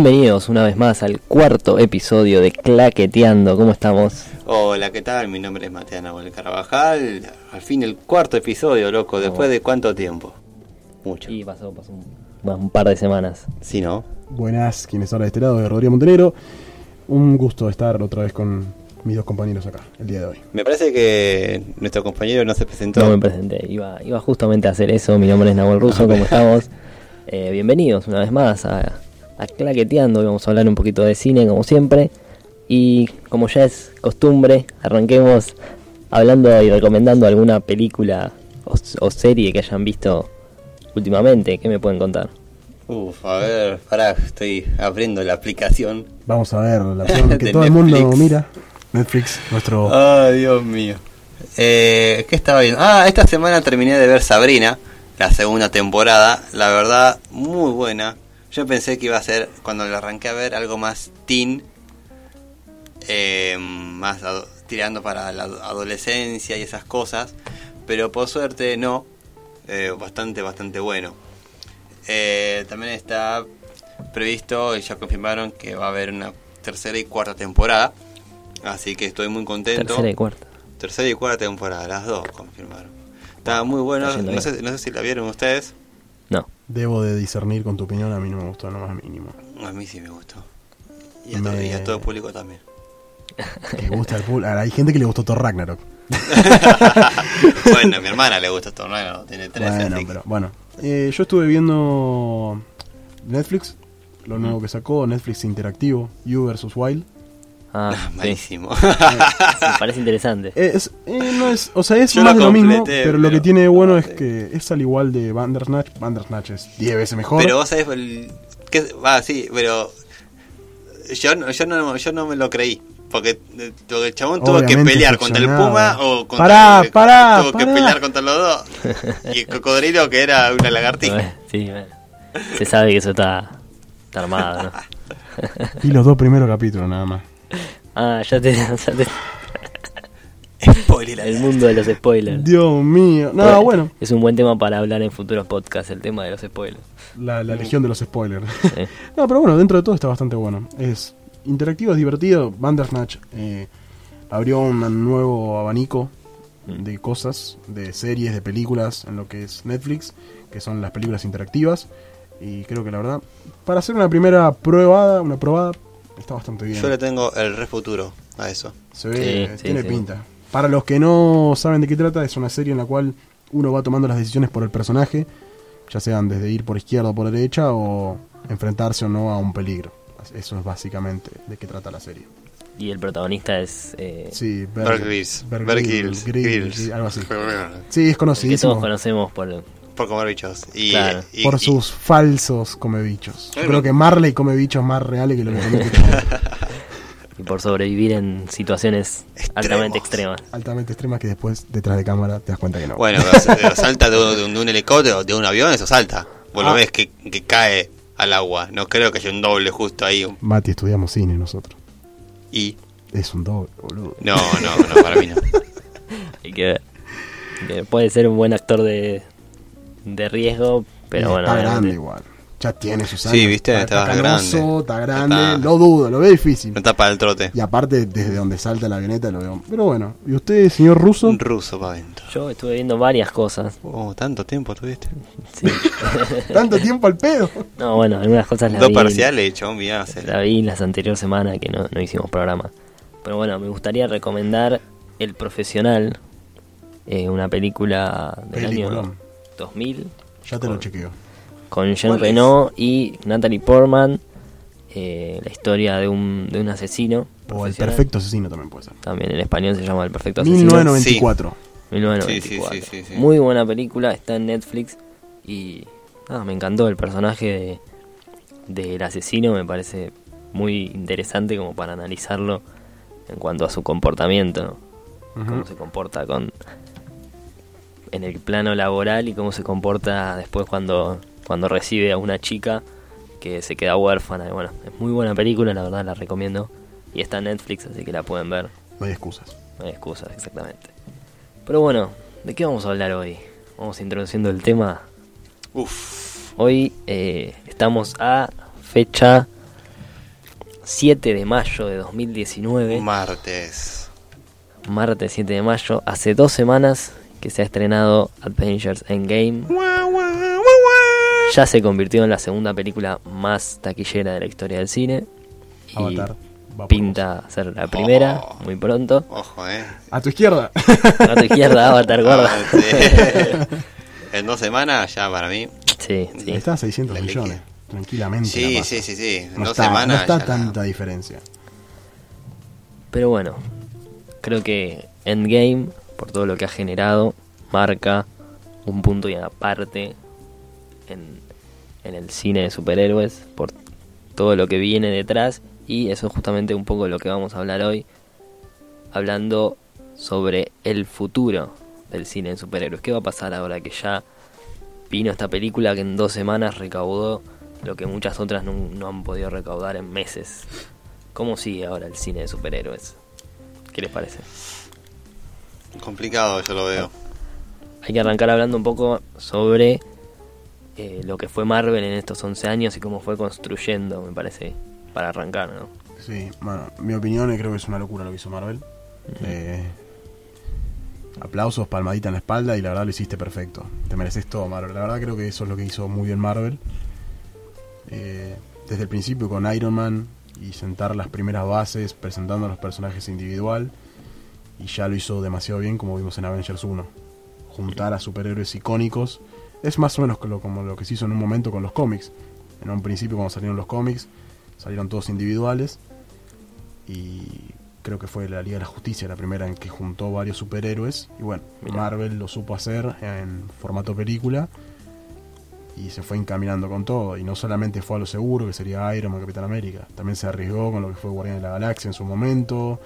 Bienvenidos una vez más al cuarto episodio de Claqueteando. ¿Cómo estamos? Hola, ¿qué tal? Mi nombre es Matías Nahuel Carvajal. Al fin el cuarto episodio, loco. ¿Después de cuánto tiempo? Mucho. Y pasó, pasó un, un par de semanas. Sí, ¿no? Buenas, quienes ahora de este lado, de Rodrigo Montenegro. Un gusto estar otra vez con mis dos compañeros acá, el día de hoy. Me parece que nuestro compañero no se presentó. No me presenté, iba, iba justamente a hacer eso. Mi nombre es Nahuel Russo, ¿cómo estamos? Eh, bienvenidos una vez más a, a Claqueteando. Vamos a hablar un poquito de cine, como siempre. Y como ya es costumbre, arranquemos hablando y recomendando alguna película o, o serie que hayan visto últimamente. ¿Qué me pueden contar? Uf, a ver, pará, estoy abriendo la aplicación. Vamos a ver la que todo el mundo mira. Netflix, nuestro... Ay, Dios mío. Eh, ¿Qué estaba viendo? Ah, esta semana terminé de ver Sabrina, la segunda temporada. La verdad, muy buena. Yo pensé que iba a ser, cuando la arranqué a ver, algo más teen. eh, más tirando para la ado- adolescencia y esas cosas. Pero por suerte no. Eh, bastante, bastante bueno. Eh, también está previsto y ya confirmaron que va a haber una tercera y cuarta temporada. Así que estoy muy contento. Tercera y cuarta. Tercera y cuarta temporada, las dos confirmaron. Estaba muy bueno, Está no sé, no sé si la vieron ustedes. No. Debo de discernir con tu opinión, a mí no me gustó, no más mínimo. A mí sí me gustó. Y a, Me- todo, y a todo el público también. Que gusta el. Ahora, hay gente que le gustó Thor Ragnarok. bueno, a mi hermana le gusta esto, no, tiene tres. Bueno, así pero bueno. Eh, yo estuve viendo Netflix, lo nuevo que sacó, Netflix interactivo, You vs. Wild. Ah, Ah, sí. malísimo. Me parece interesante. Eh, Es, eh, no es, o sea, es Yo más lo de lo mismo, pero, lo que tiene bueno no es que es al igual de Bandersnatch. Bandersnatch es 10 veces mejor. pero vos sabés, el, que, va, sí, pero yo, no- yo, no, yo no me lo creí. Porque el chabón tuvo que pelear contra el. Puma o contra Pará, el- pará, tuvo que pelear contra los dos. Y el cocodrilo que era una lagartija. Sí, bueno. Se sabe que eso está, está armado, ¿no? Y los dos primeros capítulos nada más. Ah, ya te, ya te- Spoiler El mundo de los spoilers. Dios mío. No, bueno. Es un buen tema para hablar en futuros podcasts, el tema de los spoilers. La, la legión de los spoilers. Sí. no, pero bueno, dentro de todo está bastante bueno. Es interactivo, es divertido. Bandersnatch eh, abrió un nuevo abanico de cosas, de series, de películas en lo que es Netflix, que son las películas interactivas. Y creo que la verdad, para hacer una primera prueba, una probada, está bastante bien. Yo le tengo el re futuro a eso. Se ve, Sí, sí, tiene sí. pinta. Para los que no saben de qué trata, es una serie en la cual uno va tomando las decisiones por el personaje, ya sean desde ir por izquierda o por derecha o enfrentarse o no a un peligro. Eso es básicamente de qué trata la serie. Y el protagonista es. Eh, Sí, Grylls. Grylls, Grylls. Grylls, Grylls. sí, algo así. Sí, es el que todos conocemos por. Comer bichos. Y, Claro. y- por y- sus falsos come bichos. Yo creo que Marley come bichos más reales que lo que come bichos y por sobrevivir en situaciones altamente extremas. altamente extremas que después detrás de cámara te das cuenta que no. Bueno, pero, salta de, un- de un helicóptero, de un avión, eso salta. Vos lo Ah. ves que, que cae al agua. No creo que haya un doble justo ahí. Mati, estudiamos cine nosotros. Y. Es un doble, boludo. No, no, no, para mí no. Hay que ver. Que puede ser un buen actor de, de riesgo, pero Y bueno. está grande igual. Ya tiene sus años. Sí, viste, está, está está canoso, grande. está grande. Está- Lo dudo, lo veo difícil. No está para el trote. Y aparte, desde donde salta la avioneta lo veo. Pero bueno, ¿y usted, señor ruso? Un ruso para adentro. Yo estuve viendo varias cosas. Oh, tanto tiempo tuviste. Sí. Tanto tiempo al pedo. No, bueno, algunas cosas las Dos vi. parciales, chabón, mirá. La vi las anteriores semanas que no, no hicimos programa. Pero bueno, me gustaría recomendar El Profesional, eh, una película del año. 2000 Ya te lo chequeo. con Jean. Reno y Natalie Portman. eh, la historia de un, de un asesino. O el perfecto asesino también puede ser. También en español se llama El Perfecto Asesino. 1994. 1994. Sí, sí, sí, sí, sí. Muy buena película, está en Netflix y nada, me encantó el personaje de- del asesino, me parece muy interesante como para analizarlo en cuanto a su comportamiento, ¿no? Cómo se comporta con en el plano laboral y cómo se comporta después cuando cuando recibe a una chica que se queda huérfana. Y bueno, es muy buena película, la verdad la recomiendo y está en Netflix, así que la pueden ver. No hay excusas. No hay excusas, exactamente. Pero bueno, ¿de qué vamos a hablar hoy? Vamos introduciendo el tema. Uf. Hoy eh, estamos a fecha 7 de mayo de 2019. Martes. martes 7 de mayo. Hace dos semanas que se ha estrenado Avengers Endgame. Ya se convirtió en la segunda película más taquillera de la historia del cine. Y Avatar. va por pinta ser la primera Oh. muy pronto. Ojo, eh. A tu izquierda. A tu izquierda, Avatar gorda. Ah, sí. en dos semanas ya para mí. Sí, sí. Está a 600 La millones. Tranquilamente. Sí, sí, sí, sí. En No dos está, semanas. no está ya tanta diferencia. Pero bueno, creo que Endgame, por todo lo que ha generado, marca un punto y aparte en, en el cine de superhéroes, por todo lo que viene detrás, y eso es justamente un poco de lo que vamos a hablar hoy, hablando sobre el futuro del cine de superhéroes. ¿Qué va a pasar ahora que ya vino esta película que en dos semanas recaudó lo que muchas otras no, no han podido recaudar en meses? ¿Cómo sigue ahora el cine de superhéroes? ¿Qué les parece? Complicado, yo lo veo. Hay que arrancar hablando un poco sobre eh, lo que fue Marvel en estos 11 años y cómo fue construyendo, me parece, para arrancar, ¿no? Sí, bueno, mi opinión es creo que es una locura lo que hizo Marvel. Eh, aplausos, palmadita en la espalda y la verdad lo hiciste perfecto. Te mereces todo, Marvel. La verdad creo que eso es lo que hizo muy bien Marvel. Eh, desde el principio con Iron Man y sentar las primeras bases presentando a los personajes individual y ya lo hizo demasiado bien como vimos en Avengers 1. Juntar a superhéroes icónicos es más o menos como lo, como lo que se hizo en un momento con los cómics. En un principio cuando salieron los cómics salieron todos individuales y creo que fue la Liga de la Justicia la primera en que juntó varios superhéroes y bueno, Mirá. Marvel lo supo hacer en formato película y se fue encaminando con todo y no solamente fue a lo seguro que sería Iron Man, Capitán América, también se arriesgó con lo que fue Guardián de la Galaxia en su momento,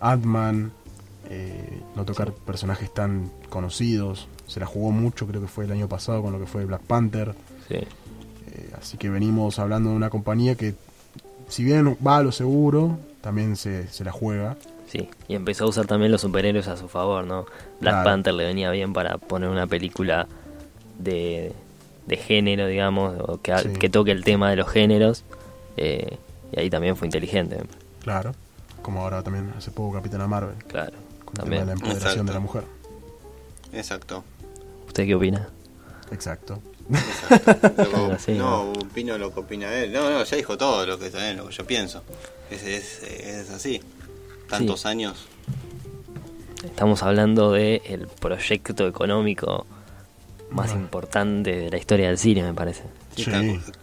Ant-Man, eh, no tocar personajes tan conocidos, se la jugó mucho creo que fue el año pasado con lo que fue Black Panther, Sí. eh, así que venimos hablando de una compañía que, si bien va a lo seguro, también se, se la juega. Sí, y empezó a usar también los superhéroes a su favor, ¿no? Black Claro. Panther le venía bien para poner una película de, de género, digamos, o que, Sí. que toque el tema de los géneros, eh, y ahí también fue inteligente, Claro. Como ahora también hace poco Capitana Marvel, claro. con el tema También. de la empoderación Exacto. de la mujer. Exacto. ¿Usted qué opina? Exacto. No, opino lo que opina él. No, no, ya dijo todo lo que, también lo que yo pienso. Es, es, es así. Tantos Sí. años. Estamos hablando de el proyecto económico más Bueno. importante de la historia del cine, me parece. Sí,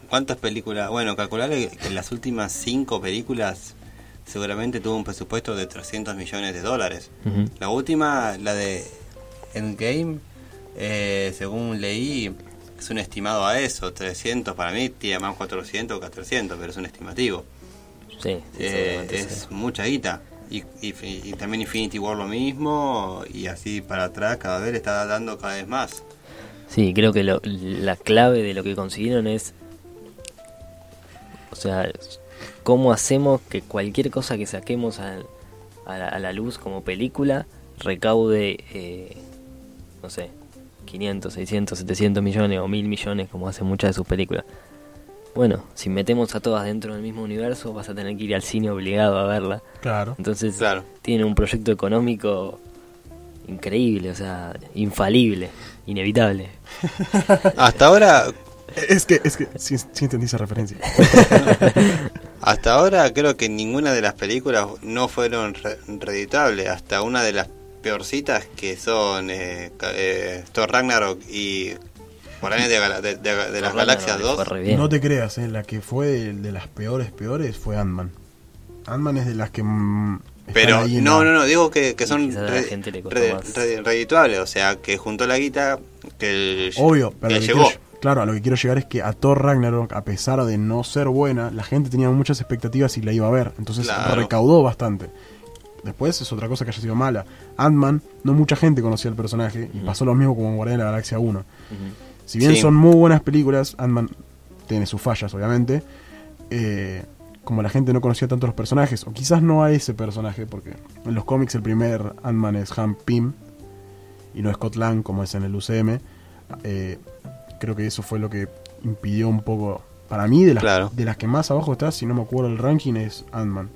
¿Cuántas películas? Bueno, calcularle que las últimas cinco películas seguramente tuvo un presupuesto de 300 millones de dólares. La última, la de Endgame, eh, según leí, es un estimado a eso, 300 para mí, tiene más 400 que 300, pero es un estimativo. Sí, Eh, es sí. mucha guita. Y, y- y también Infinity War lo mismo, y así para atrás cada vez le está dando cada vez más. Sí, creo que lo- la clave de lo que consiguieron es, o sea, cómo hacemos que cualquier cosa que saquemos al- a, la, a la luz como película recaude, eh, no sé, 500, 600, 700 millones o 1000 millones como hacen muchas de sus películas. Bueno, si metemos a todas dentro del mismo universo vas a tener que ir al cine obligado a verla. Claro. Entonces Claro. tienen un proyecto económico increíble, o sea, infalible, inevitable. Hasta ahora, Es que, es que, sí, sí entendí esa referencia. hasta ahora creo que ninguna de las películas no fueron re- reditables. Hasta una de las peorcitas que son eh, eh, Thor Ragnarok y Guardianes de, de- de- de las Galaxias Ragnarok 2. fue re bien. No te creas, eh, la que fue de, las peores, peores fue Ant-Man. Ant-Man es de las que... mm, Pero no, no, no, digo que, que son la re- re- o sea, que juntó la guita que el, Obvio, pero que lo que llegó. Claro, a lo que quiero llegar es que a Thor Ragnarok, a pesar de no ser buena, la gente tenía muchas expectativas y la iba a ver. Entonces Claro. recaudó bastante. Después es otra cosa que haya sido mala. Ant-Man, no mucha gente conocía el personaje y pasó lo mismo como en Guardián de la Galaxia 1. Ujú. Si bien Sí. son muy buenas películas, Ant-Man tiene sus fallas, obviamente. eh, como la gente no conocía tanto los personajes, o quizás no a ese personaje, porque en los cómics el primer Ant-Man es Hank Pym y no Scott Lang como es en el UCM. eh, creo que eso fue lo que impidió un poco para mí, de las, Claro. de las que más abajo está, si no me acuerdo el ranking, es Ant-Man.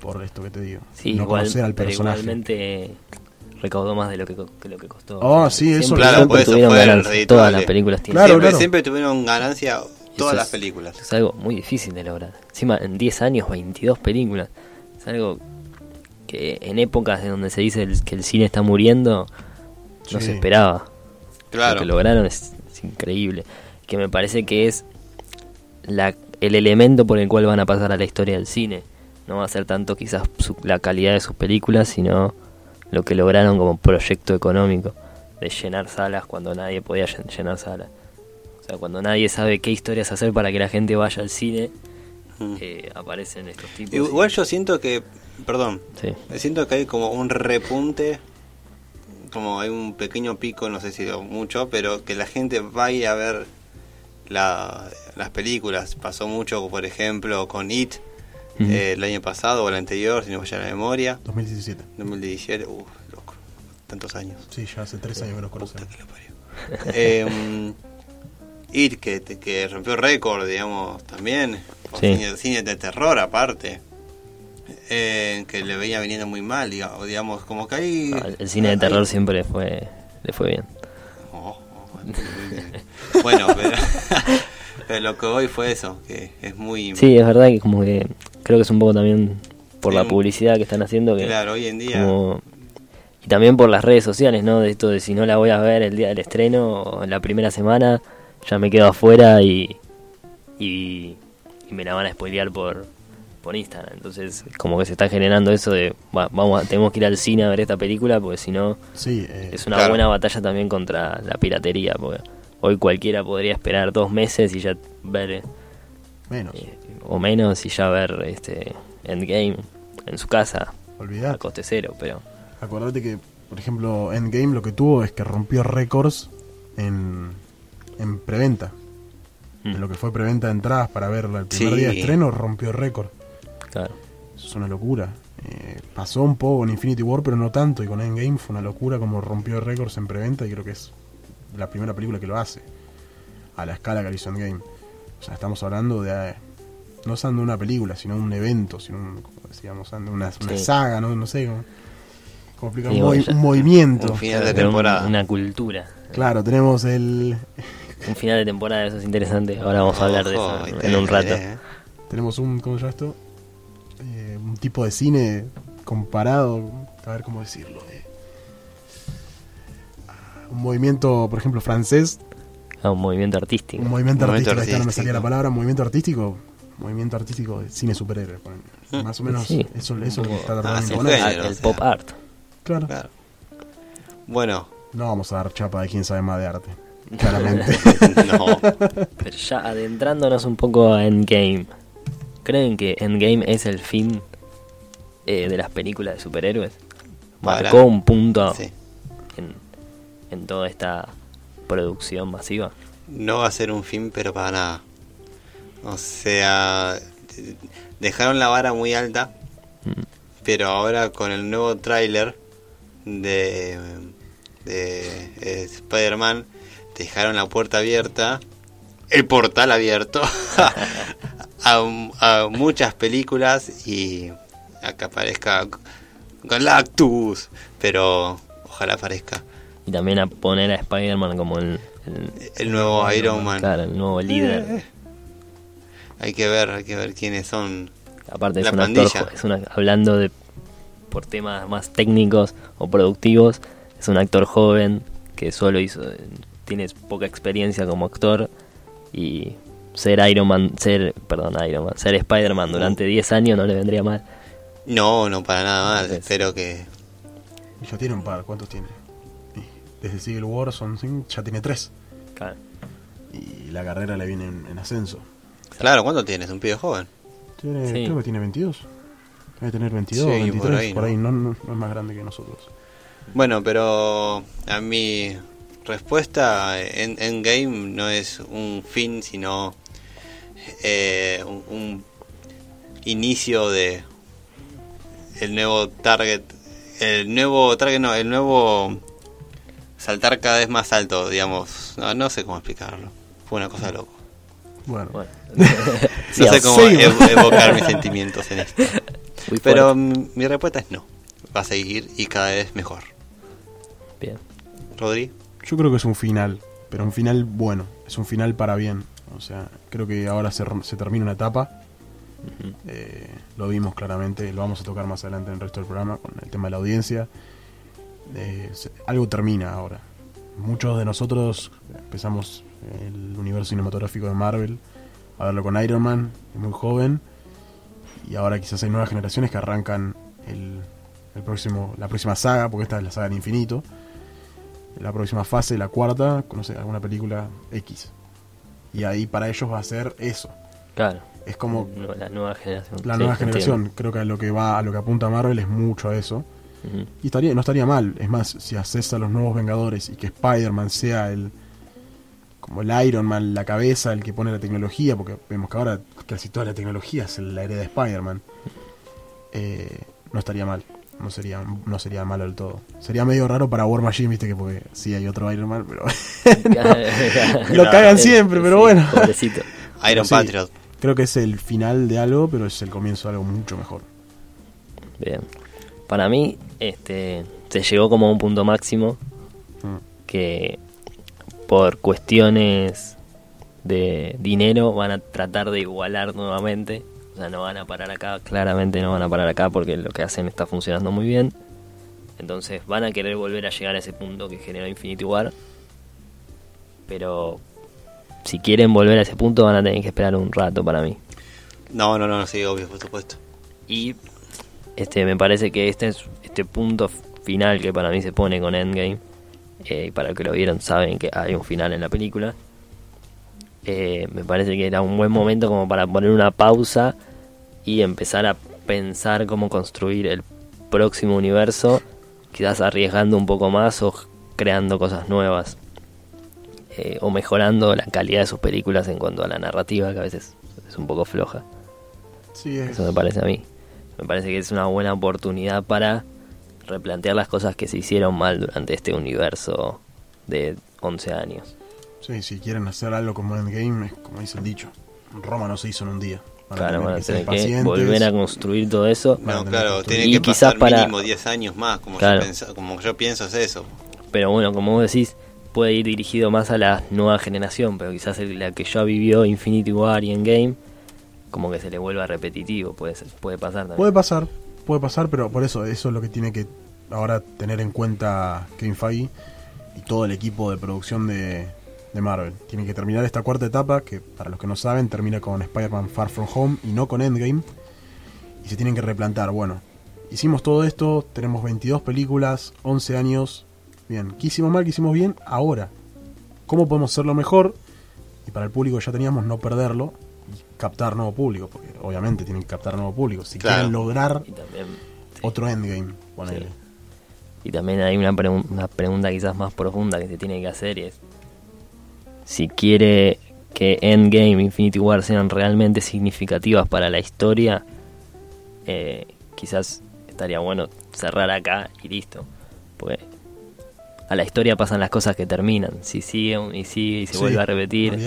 Por esto que te digo. Sí, no igual, conocer al pero personaje. igualmente recaudó más de lo que, lo que costó. Oh, sí, eso- Siempre- Claro, siempre por eso tuvieron fue ganancias. redituable. Todas las películas tienen. Claro, siempre, claro. siempre tuvieron ganancia todas Eso las es- películas. Es algo muy difícil de lograr. Encima, en 10 años, 22 películas. Es algo que en épocas de donde se dice el- que el cine está muriendo, no Sí. se esperaba. Lo Claro. que lograron es, es increíble. Que me parece que es la, el elemento por el cual van a pasar a la historia del cine. No va a ser tanto quizás su- la calidad de sus películas, sino lo que lograron como proyecto económico. De llenar salas cuando nadie podía llen- llenar salas. O sea, cuando nadie sabe qué historias hacer para que la gente vaya al cine, Mm. eh, aparecen estos tipos. Igual yo siento que, perdón, Sí. siento que hay como un repunte, como hay un pequeño pico, no sé si mucho, pero que la gente vaya a ver la- las películas. Pasó mucho, por ejemplo, con It eh, el año pasado o el anterior, si no me falla la memoria, 2017. 2017, uff, loco, tantos años. Sí, ya hace tres años que Puta conocemos. que lo parió. Eh, It, que, que rompió récord, digamos, también. Sí. Cine, cine de terror, aparte. Eh, que le venía viniendo muy mal, digamos, como que hay... Ah, el cine de terror siempre fue le fue bien. Oh, oh, bueno, pero, pero lo que hoy fue eso, que es muy... Sí, es verdad que como que creo que es un poco también por Sí, la publicidad que están haciendo que Claro, hoy en día... como- y también por las redes sociales, ¿no? De esto de si no la voy a ver el día del estreno o en la primera semana, ya me quedo afuera y y, y me la van a spoilear por por Instagram. Entonces, como que se está generando eso de "Va, vamos, a- tenemos que ir al cine a ver esta película porque si no Sí, eh, es una Claro. buena batalla también contra la piratería, porque hoy cualquiera podría esperar dos meses y ya ver menos. eh, o menos y ya ver este Endgame en su casa a Olvidate. coste cero, pero Acordate que, por ejemplo, Endgame lo que tuvo es que rompió récords en, en preventa. mm, En lo que fue preventa de entradas para verla el primer Sí. día de estreno, rompió récord. Claro. Eso es una locura. Eh, pasó un poco con Infinity War, pero no tanto. Y con Endgame fue una locura como rompió récords en preventa. Y creo que es la primera película que lo hace. A la escala que lo hizo Endgame. O sea, estamos hablando de. eh, no de una película, sino un evento, sino un, como decíamos, de una, una Sí. saga, no, no sé cómo, cómo explicar. Sí, un, movi- movimiento. Un final de temporada. una cultura. Claro, tenemos el. Un final de temporada, eso es interesante. Ahora vamos a hablar de eso en- en un rato. eh. Tenemos un. ¿Cómo se llama esto? Tipo de cine comparado. A ver cómo decirlo. eh. Un movimiento, por ejemplo, francés. Ah, un movimiento artístico. Un movimiento, Un movimiento artístico. ahí está, no me salía artístico. la palabra. Movimiento artístico. Movimiento artístico de cine superhéroe. Mm, Más o menos sí. eso, eso es lo que está Ah, tratando fue. Ah, el o sea. pop art. Claro. Claro. Bueno, No vamos a dar chapa de quién sabe más de arte. Claramente. no. Pero ya adentrándonos un poco a Endgame. ¿Creen que Endgame es el fin eh, de las películas de superhéroes? Para- Marcó un punto Sí. en, en toda esta producción masiva. No va a ser un fin, pero para nada. O sea, dejaron la vara muy alta, Mm. pero ahora con el nuevo tráiler de, de eh, Spider-Man, dejaron la puerta abierta, el portal abierto a, a muchas películas y que aparezca Galactus, pero ojalá aparezca Y también a poner a Spider-Man como el, el- el nuevo Iron Man. claro, el nuevo líder. Hay que ver, hay que ver quiénes son. Aparte es La un actor, pandilla. jo- es una, hablando de por temas más técnicos o productivos, es un actor joven que solo hizo, tiene poca experiencia como actor y ser Iron Man, ser, perdón, Iron Man, ser Spider-Man durante 10 años no le vendría mal. No, no para nada mal. Sí. Espero que. Y ya tiene un par. ¿Cuántos tiene? Y Desde Civil War son cinco, ya tiene tres. Claro. Y la carrera le viene en, en ascenso. Claro, ¿cuánto tienes? Un pibe joven. Tiene, Sí. Creo que tiene 22. Debe tener 22, Sí, 23, por ahí, por ¿no? ahí. No, no- no es más grande que nosotros. Bueno, pero a mi respuesta en Endgame no es un fin, sino eh, un, un inicio de el nuevo target, el nuevo target no, el nuevo saltar cada vez más alto, digamos. No, no sé cómo explicarlo. Fue una cosa loco. Bueno, Bueno. no sé cómo ev- evocar mis sentimientos en esto. Muy Pero mm, mi respuesta es no. Va a seguir y cada vez mejor. Bien. Rodri, yo creo que es un final, pero un final bueno, es un final para bien. O sea, creo que ahora se termina una etapa. Eh, lo vimos claramente, lo vamos a tocar más adelante en el resto del programa con el tema de la audiencia. Eh, algo termina ahora. Muchos de nosotros empezamos el universo cinematográfico de Marvel a verlo con Iron Man, muy joven, y ahora quizás hay nuevas generaciones que arrancan el, el próximo, la próxima saga, porque esta es la saga del infinito. La próxima fase, la cuarta, no sé, alguna película X. Y ahí para ellos va a ser eso. Claro. Es como la nueva generación. la Sí, nueva entiendo. generación. Creo que a lo que va, a lo que apunta Marvel es mucho a eso. Y estaría, no estaría mal. Es más, si haces a los nuevos Vengadores y que Spider-Man sea el como el Iron Man, la cabeza, el que pone la tecnología, porque vemos que ahora casi toda la tecnología es la hereda de Spider-Man. eh, no estaría mal. No sería, no sería malo del todo. Sería medio raro para War Machine, viste que porque sí hay otro Iron Man, pero Lo cagan siempre, pero bueno. Pobrecito. Iron sí. Patriot. Creo que es el final de algo, pero es el comienzo de algo mucho mejor. Bien. Para mí, este, se llegó como a un punto máximo Mm. que por cuestiones de dinero van a tratar de igualar nuevamente. O sea, no van a parar acá, claramente no van a parar acá porque lo que hacen está funcionando muy bien. Entonces van a querer volver a llegar a ese punto que generó Infinity War. Pero si quieren volver a ese punto van a tener que esperar un rato para mí. No, no, no, sí, obvio, por supuesto. Y este me parece que este es este punto final que para mí se pone con Endgame. eh, y para los que lo vieron saben que hay un final en la película. Eh, me parece que era un buen momento como para poner una pausa y empezar a pensar cómo construir el próximo universo. Quizás arriesgando un poco más o creando cosas nuevas. Eh, o mejorando la calidad de sus películas en cuanto a la narrativa, que a veces es un poco floja. Sí, es, Eso me parece a mí. Me parece que es una buena oportunidad para replantear las cosas que se hicieron mal durante este universo de 11 años. Sí, si quieren hacer algo como Endgame, es como dice el dicho. Roma no se hizo en un día. Van Claro, tener van a que tener volver a construir todo eso. Van a No, tener claro, que tiene Y que quizás pasar para- mínimo 10 años más, como, Claro. yo como yo pienso es eso. Pero bueno, como vos decís, puede ir dirigido más a la nueva generación. Pero quizás la que ya vivió Infinity War y Endgame, como que se le vuelva repetitivo. Puede, ser- puede pasar también. Puede pasar, puede pasar, pero por eso, eso es lo que tiene que ahora tener en cuenta Kevin Feige y todo el equipo de producción de, de Marvel. Tienen que terminar esta cuarta etapa, que para los que no saben, termina con Spider-Man Far From Home y no con Endgame. Y se tienen que replantar, bueno, hicimos todo esto, tenemos 22 películas, 11 años. Bien, ¿qué hicimos mal, qué hicimos bien? Ahora, ¿cómo podemos hacerlo mejor? Y para el público que ya teníamos, no perderlo y captar nuevo público, porque obviamente tienen que captar nuevo público. Si Claro. quieren lograr Y también, sí. otro endgame, ponele. Sí. Y también hay una, una pregunta quizás más profunda que se tiene que hacer y es si quiere que Endgame y Infinity War sean realmente significativas para la historia, eh, quizás estaría bueno cerrar acá y listo. Porque a la historia pasan las cosas que terminan. Si sigue y sigue y se Sí, vuelve a repetir,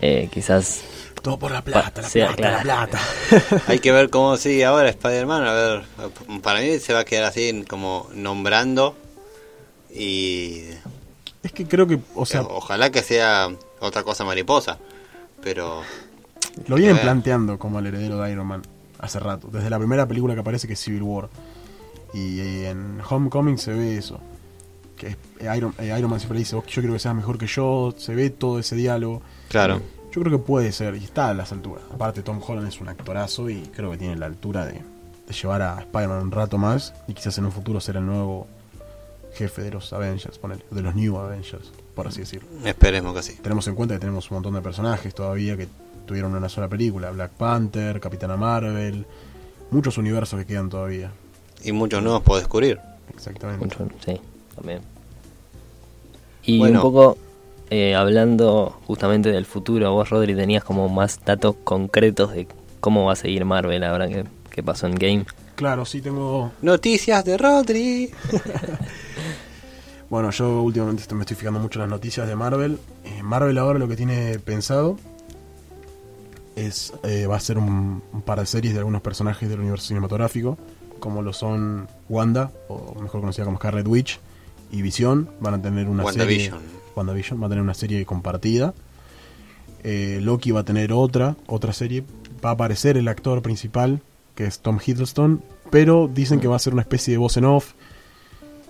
eh, quizás... Todo por la plata, la sea, plata, la plata. Hay que ver cómo sigue ahora Spider-Man. A ver, para mí se va a quedar así como nombrando. Y Es que creo que, o sea, ojalá que sea otra cosa mariposa. Pero lo vienen Eh. planteando como el heredero de Iron Man hace rato. Desde la primera película que aparece que es Civil War. Y, y en Homecoming se ve eso. Que es- eh, Iron, eh, Iron Man siempre le dice, "Vos, yo quiero que seas mejor que yo. Se ve todo ese diálogo. claro, Yo creo que puede ser, y está a las alturas. Aparte, Tom Holland es un actorazo y creo que tiene la altura de, de llevar a Spider-Man un rato más y quizás en un futuro ser el nuevo jefe de los Avengers, ponele, de los New Avengers, por así decirlo. esperemos esperemos que sí. Tenemos en cuenta que tenemos un montón de personajes todavía que tuvieron una sola película: Black Panther, Capitana Marvel, muchos universos que quedan todavía. Y muchos nuevos por descubrir. Exactamente. Mucho, sí, también. Y Bueno. un poco eh, hablando justamente del futuro, vos Rodri tenías como más datos concretos de cómo va a seguir Marvel ahora que, que pasó en Game. Claro, sí tengo. Noticias de Rodri. Bueno, yo últimamente me estoy fijando mucho en las noticias de Marvel. Eh, Marvel ahora lo que tiene pensado es eh, va a ser un, un par de series de algunos personajes del universo cinematográfico, como lo son Wanda, o mejor conocida como Scarlet Witch, y Visión. Van a tener una serie. WandaVision. Va a tener una serie compartida. Eh, Loki va a tener otra, otra serie. Va a aparecer el actor principal, que es Tom Hiddleston, pero dicen que va a ser una especie de voz en off.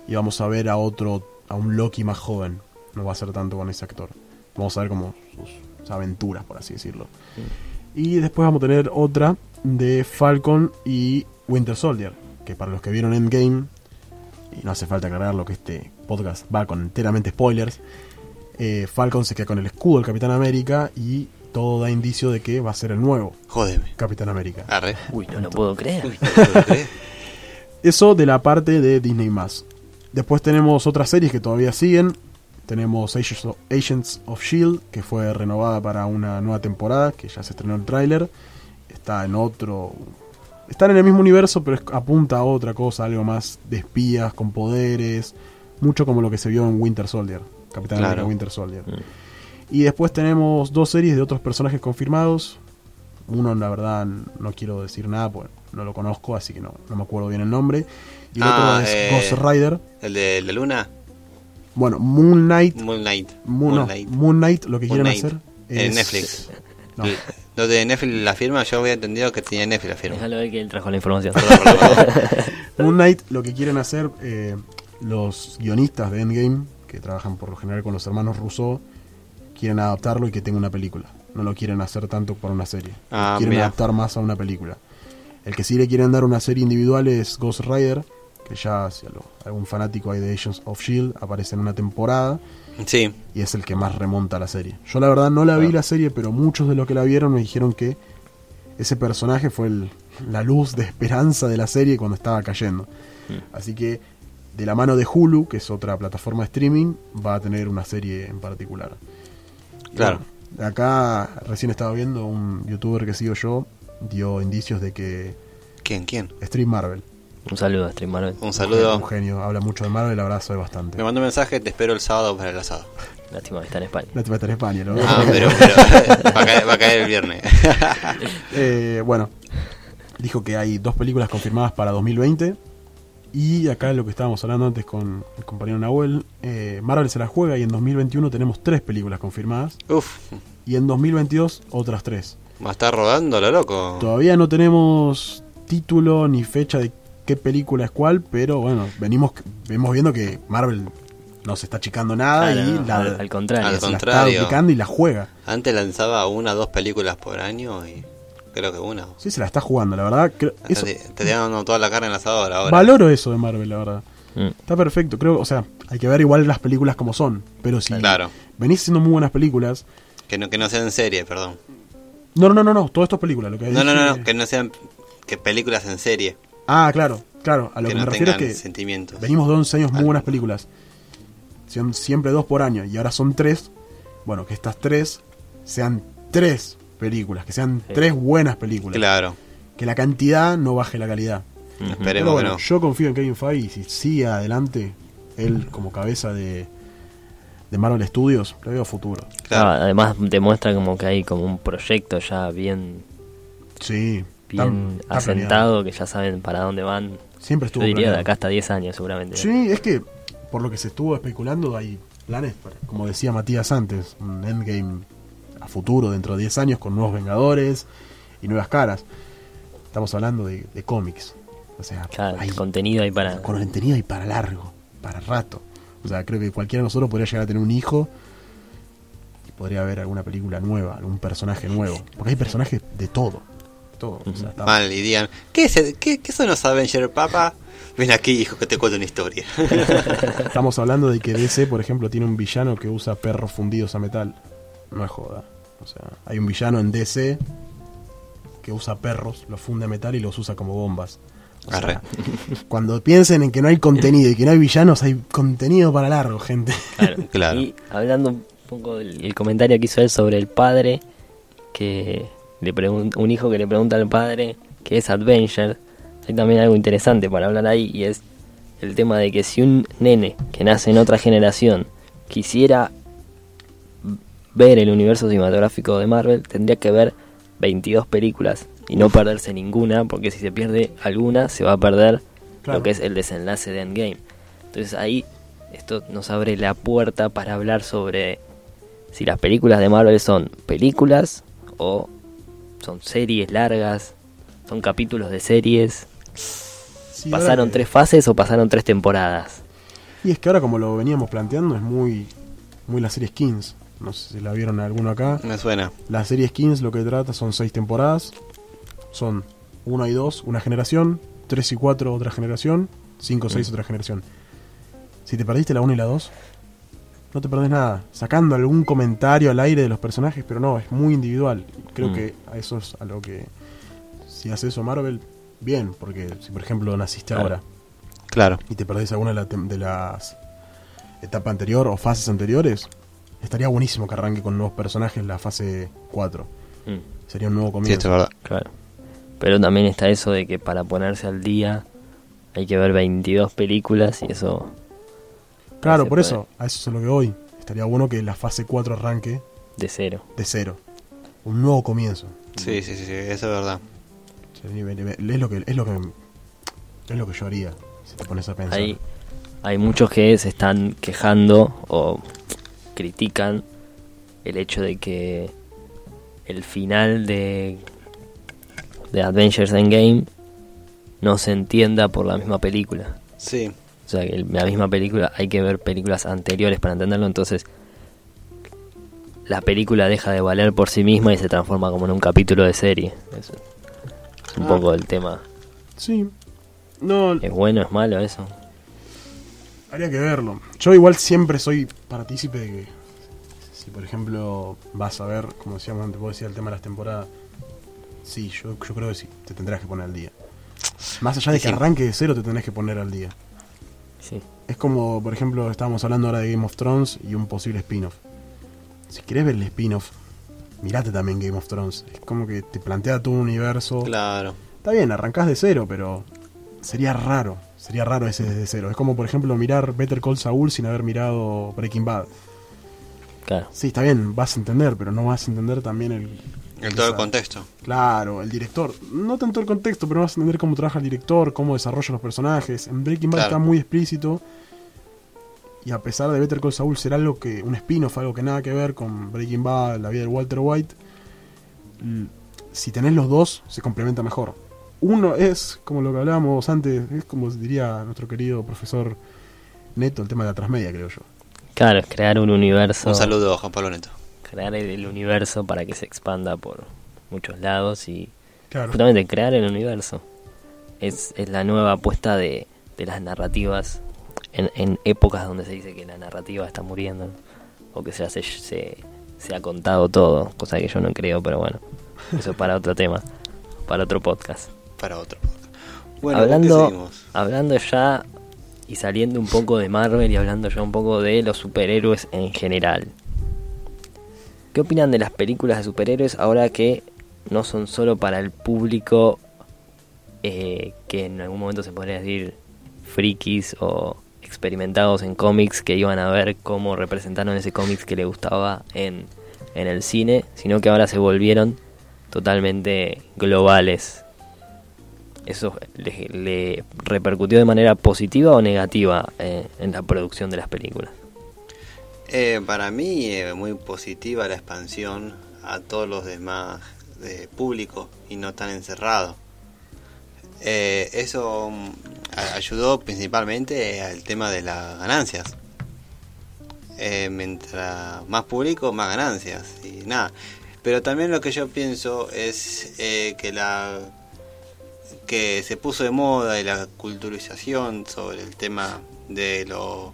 Y vamos a ver a otro, a un Loki más joven. No va a ser tanto con ese actor. Vamos a ver como sus, sus aventuras, por así decirlo. Y después vamos a tener otra de Falcon y Winter Soldier, que para los que vieron Endgame, y no hace falta aclararlo que este podcast va con enteramente spoilers, eh, Falcon se queda con el escudo del Capitán América y todo da indicio de que va a ser el nuevo Jódeme. Capitán América. Arre. Uy, no lo puedo creer. Uy, no puedo creer. Eso de la parte de Disney Después tenemos otras series que todavía siguen. Tenemos Agents of, Agents of Shield, que fue renovada para una nueva temporada, que ya se estrenó el tráiler. Está en otro. Están en el mismo universo, pero apunta a otra cosa, algo más de espías, con poderes. Mucho como lo que se vio en Winter Soldier. Capitán Claro. América Winter Soldier. Mm. Y después tenemos dos series de otros personajes confirmados. Uno, la verdad, no quiero decir nada, porque no lo conozco, así que no, no me acuerdo bien el nombre. Y el Ah, otro es eh, Ghost Rider. El de la luna, Bueno, Moon Knight. Moon Knight. Moon, no, Knight. Moon Knight, lo que Moon quieren Knight. hacer En es- Netflix. No, Lo de Netflix la firma, yo había entendido que tenía Netflix la firma. Déjalo ver que él trajo la información. Moon Knight, lo que quieren hacer eh, los guionistas de Endgame, que trabajan por lo general con los hermanos Rousseau, quieren adaptarlo y que tenga una película. No lo quieren hacer tanto para una serie. Ah, quieren mira. adaptar más a una película. El que sí le quieren dar una serie individual es Ghost Rider, que ya si algún fanático hay de Agents of Shield aparece en una temporada Sí, y es el que más remonta a la serie. Yo la verdad no la vi la serie, pero muchos de los que la vieron me dijeron que ese personaje fue el- la luz de esperanza de la serie cuando estaba cayendo. Mm. Así que de la mano de Hulu, que es otra plataforma de streaming, va a tener una serie en particular. Claro. Bueno, acá recién estaba viendo un youtuber que sigo yo, dio indicios de que ¿quién? ¿Quién? Stream Marvel. Un saludo a Stream Marvel. Un Un saludo. genio, habla mucho de Marvel, la verdad sabe bastante. Me mandó un mensaje, te espero el sábado para el asado. Lástima que está en España. No te va a estar en España, ¿no? Ah, pero, pero va, a caer, va a caer el viernes. Eh, bueno, dijo que hay dos películas confirmadas para 2020. Y acá lo que estábamos hablando antes con el compañero Nahuel, eh, Marvel se la juega y en 2021 tenemos tres películas confirmadas. Uf, Y en 2022 otras tres. va a estar rodando lo loco. Todavía no tenemos título ni fecha de qué película es cuál, pero bueno, venimos, venimos viendo que Marvel no se está achicando nada Claro, y no, la, al, al contrario. Al la está aplicando y la juega. Antes lanzaba una o dos películas por año y creo que una. Sí, se la está jugando, la verdad. creo- eso- Te, te dando toda la carne en asador ahora. valoro eso de Marvel, la verdad. Mm. Está perfecto, creo, o sea, hay que ver igual las películas como son, pero si Claro. venís haciendo muy buenas películas, Que no, que no sean serie, perdón. no, no, no, no, no, todo esto es película, lo que No, no, no, no, que no sean que películas en serie. Ah, claro, claro, a lo que que, no me refiero es que sentimientos. venimos de 11 años muy buenas películas, son siempre dos por año y ahora son tres, bueno, que estas tres sean tres películas, que sean Sí. tres buenas películas, Claro. que la cantidad no baje la calidad. Ujú. Esperemos Pero bueno, que no. yo confío en Kevin Feige y si sigue adelante, él como cabeza de, de Marvel Studios, le veo futuro. Claro. Ah, además demuestra como que hay como un proyecto ya bien, Sí, bien está- está asentado, que ya saben para dónde van. Siempre Yo estuvo diría de acá hasta 10 años seguramente. Sí, es que por lo que se estuvo especulando hay planes, como decía Matías antes, un endgame a futuro dentro de 10 años con nuevos Vengadores y nuevas caras. Estamos hablando de, de cómics. O sea, Claro, hay contenido ahí para... con contenido y para largo, para rato. O sea, creo que cualquiera de nosotros podría llegar a tener un hijo y podría haber alguna película nueva, algún personaje nuevo. Porque hay personajes de todo. Todo. O sea, está- Mal, y digan, ¿qué, es el- qué, qué son los Avengers, papá? Ven aquí, hijo, que te cuento una historia. Estamos hablando de que DC, por ejemplo, tiene un villano que usa perros fundidos a metal. No es joda. O sea, hay un villano en DC que usa perros, los funde a metal y los usa como bombas. O sea, Arre. cuando piensen en que no hay contenido y que no hay villanos, hay contenido para largo, gente. Claro. Claro. Y hablando un poco del el comentario que hizo él sobre el padre, que le un hijo que le pregunta al padre que es Adventure, hay también algo interesante para hablar ahí y es el tema de que si un nene que nace en otra generación quisiera ver el universo cinematográfico de Marvel, tendría que ver 22 películas y no perderse ninguna, porque si se pierde alguna se va a perder Claro. lo que es el desenlace de Endgame. Entonces ahí esto nos abre la puerta para hablar sobre si las películas de Marvel son películas o son series largas, son capítulos de series, Sí, pasaron que- tres fases o pasaron tres temporadas. Y es que ahora como lo veníamos planteando es muy muy la serie Skins. No sé si la vieron alguno acá. Me suena. La serie Skins lo que trata son seis temporadas. Son 1 y 2, una generación. 3 y 4, otra generación. 5 y 6, otra generación. Si te perdiste la 1 y la 2, no te perdés nada. Sacando algún comentario al aire de los personajes, pero no, es muy individual. Creo Mm. que a eso es a lo que. Si hace eso Marvel, bien. Porque si por ejemplo naciste Claro. ahora Claro. y te perdés alguna de, la tem- de las etapas anterior o fases anteriores, estaría buenísimo que arranque con nuevos personajes la fase 4. Mm. Sería un nuevo Sí, comienzo. esto es verdad. Claro. Pero también está eso de que para ponerse al día hay que ver 22 películas y eso claro, por eso, a eso es lo que voy. Estaría bueno que la fase 4 arranque de cero. de cero. Un nuevo comienzo. Sí, sí, sí, sí, eso es verdad. Es lo que es lo que es lo que yo haría si te pones a pensar. Hay, hay muchos que se están quejando o critican el hecho de que el final de, de Adventures Endgame no se entienda por la misma película. Sí. O sea, que la misma película hay que ver películas anteriores para entenderlo, entonces la película deja de valer por sí misma y se transforma como en un capítulo de serie. Es, es un Ah. poco el tema. Sí. No, ¿Es bueno, es malo eso? Habría que verlo. Yo igual siempre soy partícipe de que si por ejemplo vas a ver, como decíamos antes, vos decías el tema de las temporadas, sí, yo, yo creo que sí, te tendrás que poner al día. Más allá de que Sí. arranque de cero, te tendrás que poner al día. Sí. Es como, por ejemplo, estábamos hablando ahora de Game of Thrones y un posible spin-off. Si querés ver el spin-off, mirate también Game of Thrones. Es como que te plantea todo un universo. Claro. Está bien, arrancás de cero, pero sería raro. Sería raro ese desde cero. Es como, por ejemplo, mirar Better Call Saul sin haber mirado Breaking Bad. Claro. Sí, está bien, vas a entender, pero no vas a entender también el... En todo el contexto. Claro, el director. No tanto el contexto, pero vas a entender cómo trabaja el director, cómo desarrolla los personajes. En Breaking Bad Claro. está muy explícito. Y a pesar de Better Call Saul ser algo que... Un spin-off, algo que nada que ver con Breaking Bad, la vida de Walter White. l- Si tenés los dos, se complementa mejor. Uno es, como lo que hablábamos antes, es como diría nuestro querido profesor Neto, el tema de la transmedia, creo yo. Claro, es crear un universo. Un saludo Juan Pablo Neto. Crear el, el universo para que se expanda por muchos lados y Claro. justamente crear el universo. Es, es la nueva apuesta de, de las narrativas en, en épocas donde se dice que la narrativa está muriendo ¿no? o que se, hace, se, se ha contado todo, cosa que yo no creo, pero bueno, eso para otro tema, para otro podcast. Para otro. Bueno, ¿con qué hablando, seguimos? hablando ya y saliendo un poco de Marvel y hablando ya un poco de los superhéroes en general. ¿Qué opinan de las películas de superhéroes ahora que no son solo para el público eh, que en algún momento se podría decir frikis o experimentados en cómics que iban a ver cómo representaron ese cómics que le gustaba en, en el cine, sino que ahora se volvieron totalmente globales? ¿Eso le, repercutió de manera positiva o negativa eh, en la producción de las películas? Eh, para mí eh, muy positiva la expansión a todos los demás de público y no tan encerrado. Eh, eso mm, ayudó principalmente al tema de las ganancias. Eh, mientras más público, más ganancias y nada. Pero también lo que yo pienso es eh, que la que se puso de moda y la culturización sobre el tema de lo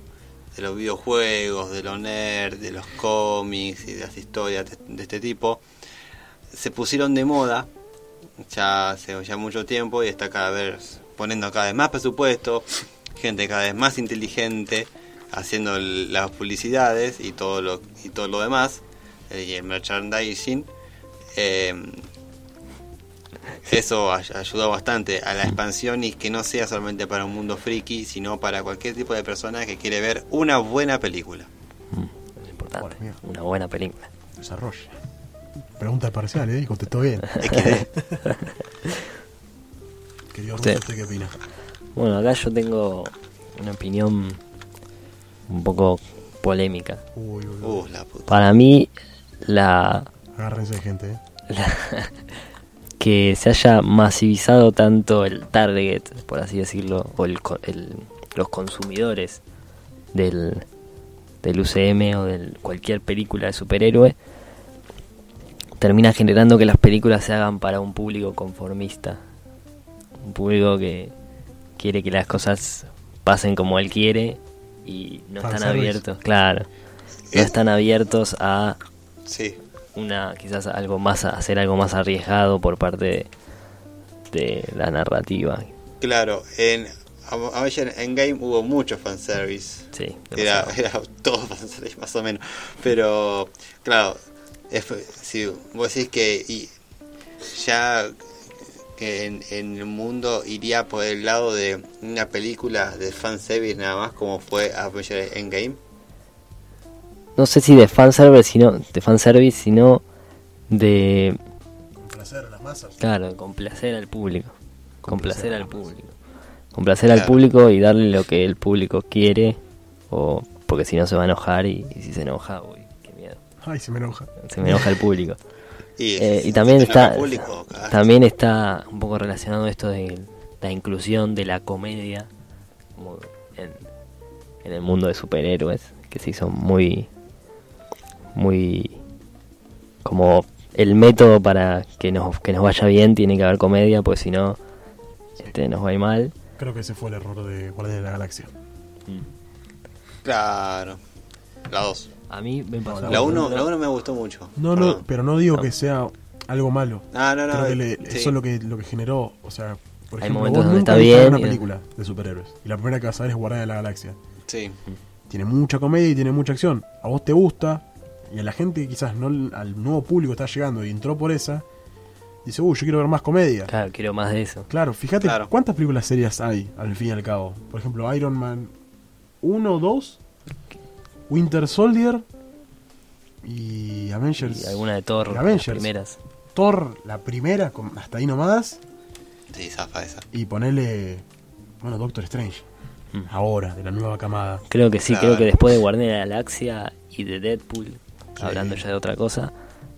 de los videojuegos, de los nerds, de los cómics y de las historias de, este tipo, se pusieron de moda ya hace ya mucho tiempo y está cada vez poniendo cada vez más presupuesto, gente cada vez más inteligente haciendo las publicidades y todo lo y todo lo demás eh, y el merchandising eh, eso ay- ayudó bastante a la expansión y que no sea solamente para un mundo friki, sino para cualquier tipo de persona que quiere ver una buena película. Es importante, Bueno, una buena película. Desarrolla. Pregunta parcial, ¿eh? Contestó bien. Querido ¿usted qué opina? Bueno, acá yo tengo una opinión un poco polémica. Uy, uy, uy. Uh, la puta. Para mí, la, Agárrense de gente, ¿eh? que se haya masivizado tanto el target, por así decirlo, o el, co- el- los consumidores del, del UCM o de cualquier película de superhéroe, termina generando que las películas se hagan para un público conformista. Un público que quiere que las cosas pasen como él quiere y no están abiertos, claro, no están abiertos a Sí. Una quizás algo más hacer algo más arriesgado por parte de, de la narrativa Claro, en Avengers Endgame hubo mucho fanservice. sí Era, era todo fanservice más o menos. Pero, claro, es- si vos decís que y ya que en, en el mundo iría por el lado de una película de fanservice nada más como fue Avengers Endgame. No sé si de fanservice sino de fanservice sino de Complacer a las masas. claro complacer al público. Complacer al público. Complacer al público y darle lo que el público quiere o porque si no se va a enojar y, y si se enoja uy qué miedo. Ay, se me enoja. se me enoja el público. Y, Eh, y también está el público, también está un poco relacionado esto de la inclusión de la comedia como en, en el mundo de superhéroes que se hizo muy muy como el método para que nos que nos vaya bien tiene que haber comedia pues si no este nos va a ir mal Creo que ese fue el error de Guardianes de la Galaxia. Claro. La 2. a mí me pasó No, La por 1 ejemplo- la uno me gustó mucho. No, no, pero no digo No. que sea algo malo. Ah, no, no. Creo que le- sí. eso es lo que, lo que generó. O sea, por Hay ejemplo, momentos vos donde nunca está bien una y- película de superhéroes. Y la primera que vas a ver es Guardianes de la Galaxia. Sí. Tiene mucha comedia y tiene mucha acción. A vos te gusta. Y a la gente que quizás no al nuevo público está llegando y entró por esa. Dice, uy, yo quiero ver más comedia. claro quiero más de eso Claro, fíjate Claro. cuántas películas serias hay al fin y al cabo. Por ejemplo, Iron Man 1, 2, Winter Soldier y Avengers. y alguna de Thor y las Avengers. primeras Thor, la primera, hasta ahí nomás. Sí, zafa esa. Y ponerle, bueno, Doctor Strange. Mm. Ahora, de la nueva camada. Creo que sí, Claro. creo que después de Guardianes de la Galaxia y de Deadpool, hablando ya de otra cosa,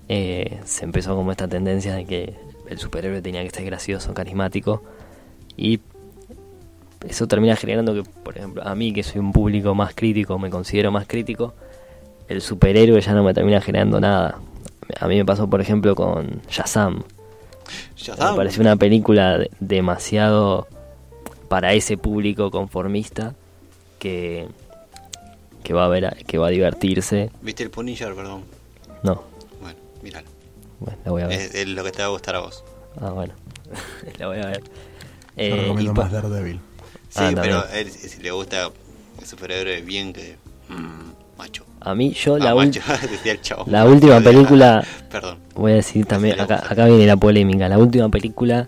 eh, se empezó como esta tendencia de que el superhéroe tenía que ser gracioso, carismático, y eso termina generando que, por ejemplo, a mí que soy un público más crítico, me considero más crítico, el superhéroe ya no me termina generando nada. A mí me pasó, por ejemplo, con Shazam. Ya Me pareció una película de- demasiado para ese público conformista que, que va a ver a- que va a divertirse. ¿Viste el Punisher, perdón? No, Bueno, míralo. bueno, la voy a ver. Es, es lo que te va a gustar a vos. Ah, bueno, la voy a ver. Yo Eh, y recomiendo más Daredevil. Sí, Ah, pero también. él, si le gusta el superhéroe bien que... mm, macho. a mí yo Ah, la, macho, decía el chavo. la última película, Perdón. voy a decir también, acá, acá viene la polémica, la última película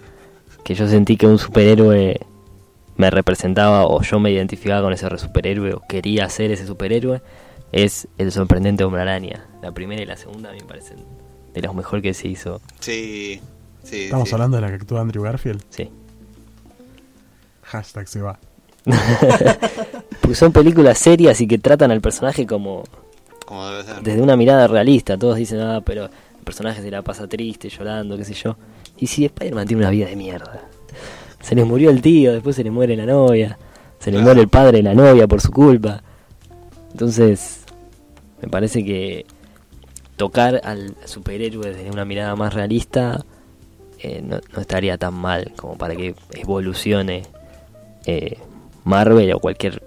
que yo sentí que un superhéroe me representaba o yo me identificaba con ese superhéroe o quería ser ese superhéroe es El sorprendente hombre araña. La primera y la segunda me parecen de los mejor que se hizo. Sí, sí. Estamos sí. hablando de la que actúa Andrew Garfield. Sí. Hashtag se va. Porque son películas serias y que tratan al personaje como Como debe ser. desde una mirada realista. Todos dicen, ah, pero el personaje se la pasa triste, llorando, qué sé yo. Y si Spider-Man tiene una vida de mierda. Se le murió el tío, después se le muere la novia, se le Claro. muere el padre de la novia por su culpa. Entonces, me parece que tocar al superhéroe desde una mirada más realista eh, no, no estaría tan mal como para que evolucione eh, Marvel o cualquier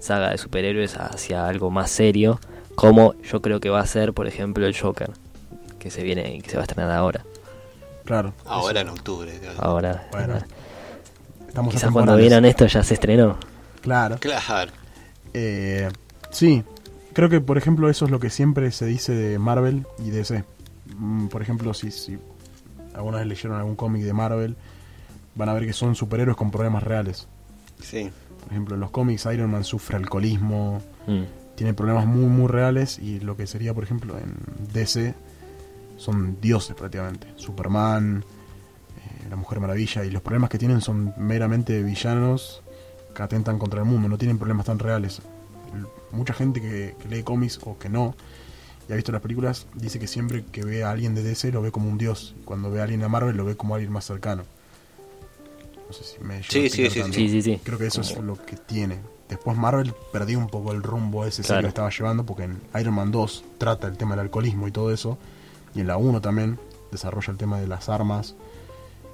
saga de superhéroes hacia algo más serio, como yo creo que va a ser, por ejemplo, el Joker, que se viene, que se va a estrenar ahora. Claro. Ahora eso. en octubre. Ahora, Bueno, Estamos quizás cuando vieron esto ya se estrenó. Claro. Claro. Eh, sí, creo que por ejemplo eso es lo que siempre se dice de Marvel y DC. Mm, Por ejemplo, si, si alguna vez leyeron algún cómic de Marvel, van a ver que son superhéroes con problemas reales. Sí. Por ejemplo, en los cómics Iron Man sufre alcoholismo, Mm. tiene problemas muy muy reales y lo que sería, por ejemplo, en DC son dioses prácticamente. Superman, eh, la Mujer Maravilla, y los problemas que tienen son meramente villanos que atentan contra el mundo, no tienen problemas tan reales. El- mucha gente que, que lee cómics o que no, y ha visto las películas, dice que siempre que ve a alguien de DC lo ve como un dios, y cuando ve a alguien de Marvel lo ve como alguien más cercano. No sé si me Sí, sí, sí. Sí, sí. Creo que eso es lo que tiene. Después Marvel perdió un poco el rumbo ese que estaba llevando porque en Iron Man 2 trata el tema del alcoholismo y todo eso. Y en la 1 también desarrolla el tema de las armas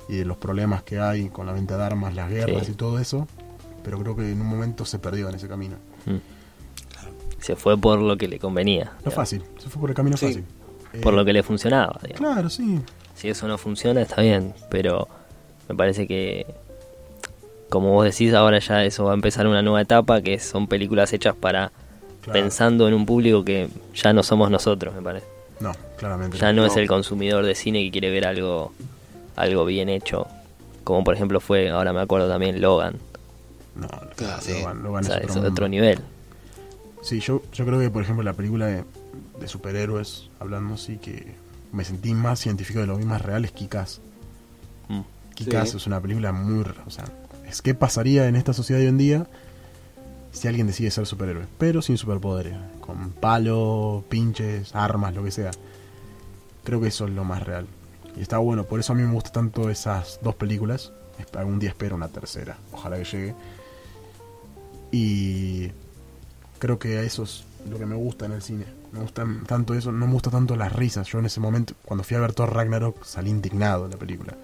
y de los problemas que hay con la venta de armas, las guerras Sí. y todo eso. Pero creo que en un momento se perdió en ese camino. Mm. Se fue por lo que le convenía. No digamos. fácil, se fue por el camino Sí. fácil. Por Eh, lo que le funcionaba. digamos. Claro, sí. Si eso no funciona, está bien. Pero me parece que, como vos decís, ahora ya eso va a empezar una nueva etapa, que son películas hechas para Claro. pensando en un público que ya no somos nosotros, me parece. No, claramente. Ya no, es el consumidor de cine que quiere ver algo, algo bien hecho. Como por ejemplo fue, ahora me acuerdo también, Logan. No, Claro, sí. Logan- Logan O sea, es es otro otro nivel. Sí, yo, yo creo que, por ejemplo, la película de, de superhéroes, hablando así, que me sentí más científico de lo más real es Kikaz. Mm. Kikaz Sí. es una película muy... O sea, es qué pasaría en esta sociedad de hoy en día si alguien decide ser superhéroe, pero sin superpoderes, con palo, pinches, armas, lo que sea. Creo que eso es lo más real. Y está bueno, por eso a mí me gustan tanto esas dos películas. Algún día espero una tercera, ojalá que llegue. Y creo que eso es lo que me gusta en el cine. Me gustan tanto eso, no me gusta tanto las risas. Yo en ese momento, cuando fui a ver Thor Ragnarok, salí indignado de la película.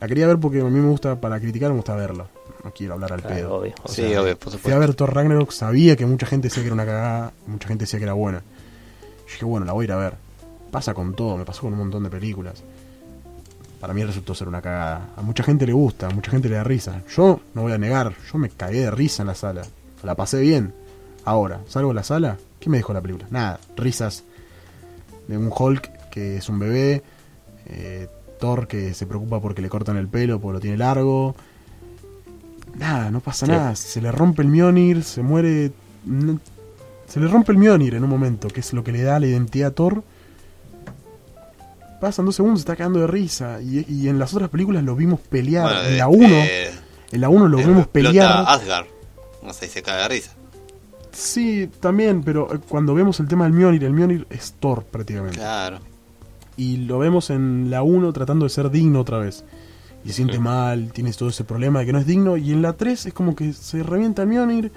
La quería ver porque a mí me gusta, para criticar me gusta verla. No quiero hablar al Claro, pedo. obvio. O Sí, obvio, por Fui a supuesto. ver Thor Ragnarok, sabía que mucha gente decía que era una cagada, mucha gente decía que era buena. Yo dije, bueno, la voy a ir a ver. Pasa con todo, me pasó con un montón de películas. Para mí resultó ser una cagada. A mucha gente le gusta, a mucha gente le da risa. Yo no voy a negar, yo me cagué de risa en la sala. La pasé bien. Ahora, salgo de la sala, ¿qué me dejó la película? Nada, risas de un Hulk que es un bebé, eh, Thor que se preocupa porque le cortan el pelo porque lo tiene largo. Nada, no pasa Sí. nada. Se le rompe el Mjolnir, se muere. se le rompe el Mjolnir en un momento, que es lo que le da la identidad a Thor. Pasan dos segundos, se está cagando de risa. Y, y en las otras películas lo vimos pelear. Bueno, en la 1, de- en la 1 lo vimos pelear. Asgard. No sé, se caga de risa. Sí, también, pero eh, cuando vemos el tema del Mjolnir, el Mjolnir es Thor prácticamente. Claro. Y lo vemos en la 1 tratando de ser digno otra vez. Y se siente mal, tienes todo ese problema de que no es digno. Y en la 3 es como que se revienta el Mjolnir.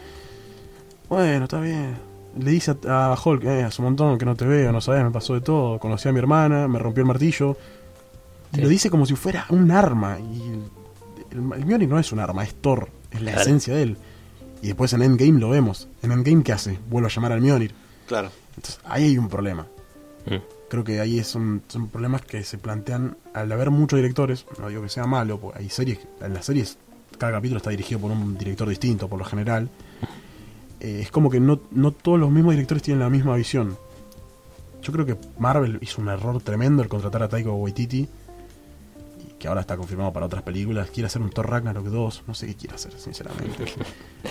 Bueno, está bien. Le dice a, a Hulk, eh, hace un montón que no te veo, no sabes, me pasó de todo. Conocí a mi hermana, me rompió el martillo. Sí. lo dice como si fuera un arma. Y el, el, el Mjolnir no es un arma, es Thor. Es la Claro. esencia de él. Y después en Endgame lo vemos. En Endgame, ¿qué hace? Vuelve a llamar al Mjolnir. Claro. Entonces, ahí hay un problema. Mm. Creo que ahí son, son problemas que se plantean al haber muchos directores. No digo que sea malo, porque hay series, en las series cada capítulo está dirigido por un director distinto, por lo general. Eh, es como que no, no todos los mismos directores tienen la misma visión. Yo creo que Marvel hizo un error tremendo al contratar a Taika Waititi, que ahora está confirmado para otras películas. Quiere hacer un Thor Ragnarok 2, no sé qué quiere hacer, sinceramente.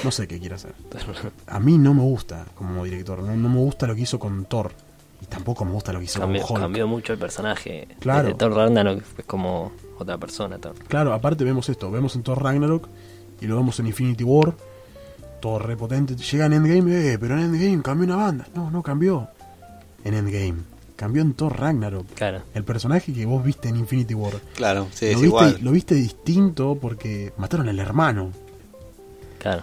No sé qué quiere hacer. A mí no me gusta como director, no, no me gusta lo que hizo con Thor. Y tampoco me gusta lo que hizo cambió, con Hulk. cambió mucho el personaje. Claro. Desde Thor Ragnarok es como otra persona. Thor. Claro, aparte vemos esto, vemos en Thor Ragnarok y lo vemos en Infinity War, todo repotente. Llega en Endgame, eh, pero en Endgame cambió una banda. No, no cambió. En Endgame. Cambió en Thor Ragnarok. Claro, El personaje que vos viste en Infinity War. Claro, sí, lo, es viste, igual. lo viste distinto porque mataron al hermano. claro.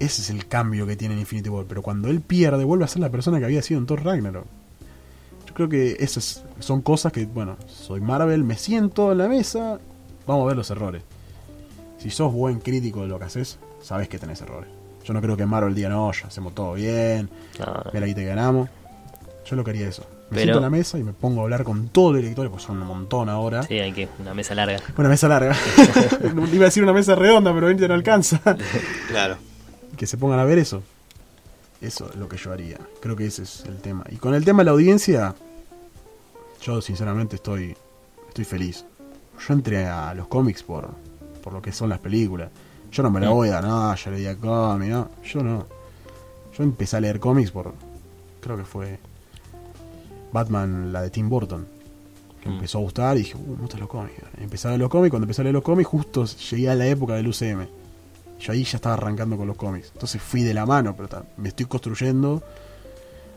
Ese es el cambio que tiene en Infinity War. Pero cuando él pierde, vuelve a ser la persona que había sido en Thor Ragnarok. Yo creo que esas son cosas que, bueno, soy Marvel, me siento en la mesa, vamos a ver los errores. Si sos buen crítico de lo que haces, sabes que tenés errores. Yo no creo que Marvel diga, no, ya hacemos todo bien, No, mira aquí te ganamos. Yo lo quería eso. Me Pero- siento en la mesa y me pongo a hablar con todos los directores, pues son un montón ahora. Sí, hay que una mesa larga. Una mesa larga. Iba a decir una mesa redonda, pero ahorita no alcanza. Claro. que se pongan a ver eso. Eso es lo que yo haría. Creo que ese es el tema. Y con el tema de la audiencia, yo sinceramente estoy, estoy feliz. Yo entré a los cómics por, por lo que son las películas. Yo no me la Mm. voy a, no, yo leía cómics, no. Yo no. Yo empecé a leer cómics por, creo que fue Batman, la de Tim Burton. que Mm. empezó a gustar y dije, uh, me gustan los cómics. Empecé a leer los cómics, cuando empecé a leer los cómics, justo llegué a la época del UCM. Yo ahí ya estaba arrancando con los cómics. Entonces fui de la mano, pero me estoy construyendo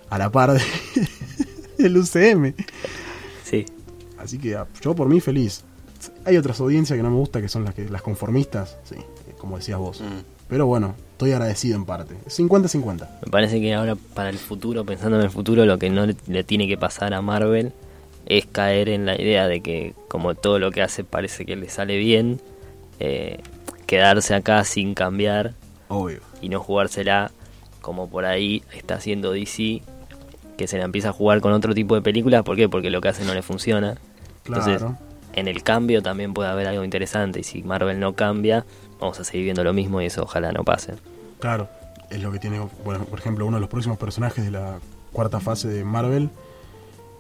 a la par de- del UCM. Sí, Así que ah, yo por mí feliz. Hay otras audiencias que no me gusta, que son las que las conformistas, sí, como decías vos. Mm. Pero bueno, estoy agradecido en parte. 50-50. me parece que ahora para el futuro, pensando en el futuro, lo que no le, le tiene que pasar a Marvel es caer en la idea de que como todo lo que hace parece que le sale bien, eh, quedarse acá sin cambiar Obvio. y no jugársela como por ahí está haciendo DC, que se la empieza a jugar con otro tipo de películas. ¿Por qué? Porque lo que hace no le funciona. Entonces, Claro. en el cambio también puede haber algo interesante. Y si Marvel no cambia, vamos a seguir viendo lo mismo y eso ojalá no pase. Claro, es lo que tiene, bueno, por ejemplo, uno de los próximos personajes de la cuarta fase de Marvel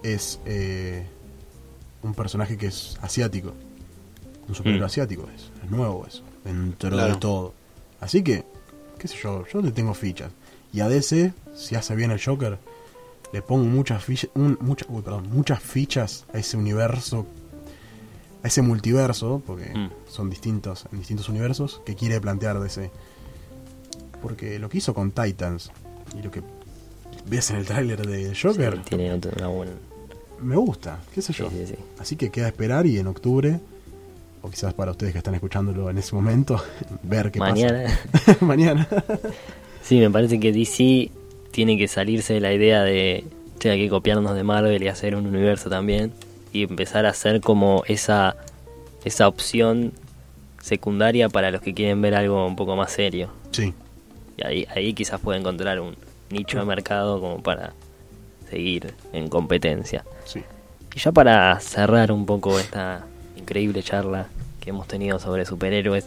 es eh, un personaje que es asiático, un superhéroe Mm. asiático, es, es nuevo eso, dentro Claro. de todo. Así que, qué sé yo, yo le tengo fichas. Y a DC, si hace bien el Joker, le pongo muchas fichas, muchas, uy, perdón, muchas fichas a ese universo, a ese multiverso, porque Mm. son distintos, en distintos universos, que quiere plantear DC. Porque lo que hizo con Titans y lo que ves en el tráiler de Joker, Sí, tiene otro- una buena. me gusta, qué sé yo. Sí, sí, sí. Así que queda esperar y en octubre, o quizás para ustedes que están escuchándolo en ese momento, ver qué Mañana. pasa. Mañana. Sí, me parece que DC tiene que salirse de la idea de che, hay que copiarnos de Marvel y hacer un universo también y empezar a hacer como esa esa opción secundaria para los que quieren ver algo un poco más serio. sí, Y ahí, ahí quizás puede encontrar un nicho de mercado como para seguir en competencia. sí. Y ya para cerrar un poco esta increíble charla que hemos tenido sobre superhéroes,